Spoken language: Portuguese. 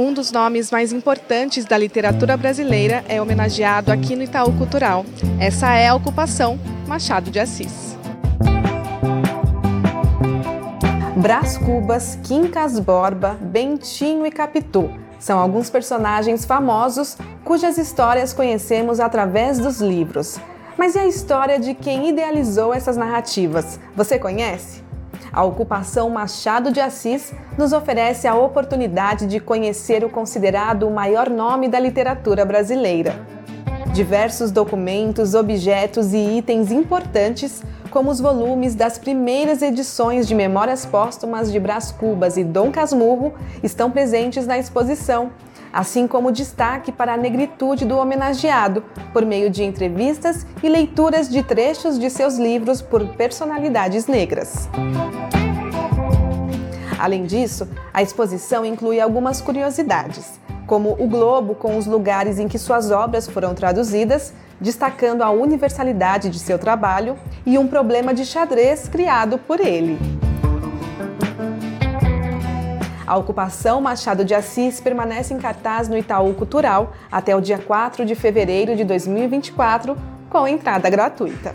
Um dos nomes mais importantes da literatura brasileira é homenageado aqui no Itaú Cultural. Essa é a ocupação Machado de Assis. Brás Cubas, Quincas Borba, Bentinho e Capitu são alguns personagens famosos cujas histórias conhecemos através dos livros. Mas e a história de quem idealizou essas narrativas? Você conhece? A ocupação Machado de Assis nos oferece a oportunidade de conhecer o considerado o maior nome da literatura brasileira. Diversos documentos, objetos e itens importantes, como os volumes das primeiras edições de Memórias Póstumas de Brás Cubas e Dom Casmurro, estão presentes na exposição, assim como destaque para a negritude do homenageado, por meio de entrevistas e leituras de trechos de seus livros por personalidades negras. Além disso, a exposição inclui algumas curiosidades, como o globo com os lugares em que suas obras foram traduzidas, destacando a universalidade de seu trabalho e um problema de xadrez criado por ele. A ocupação Machado de Assis permanece em cartaz no Itaú Cultural até o dia 4 de fevereiro de 2024, com entrada gratuita.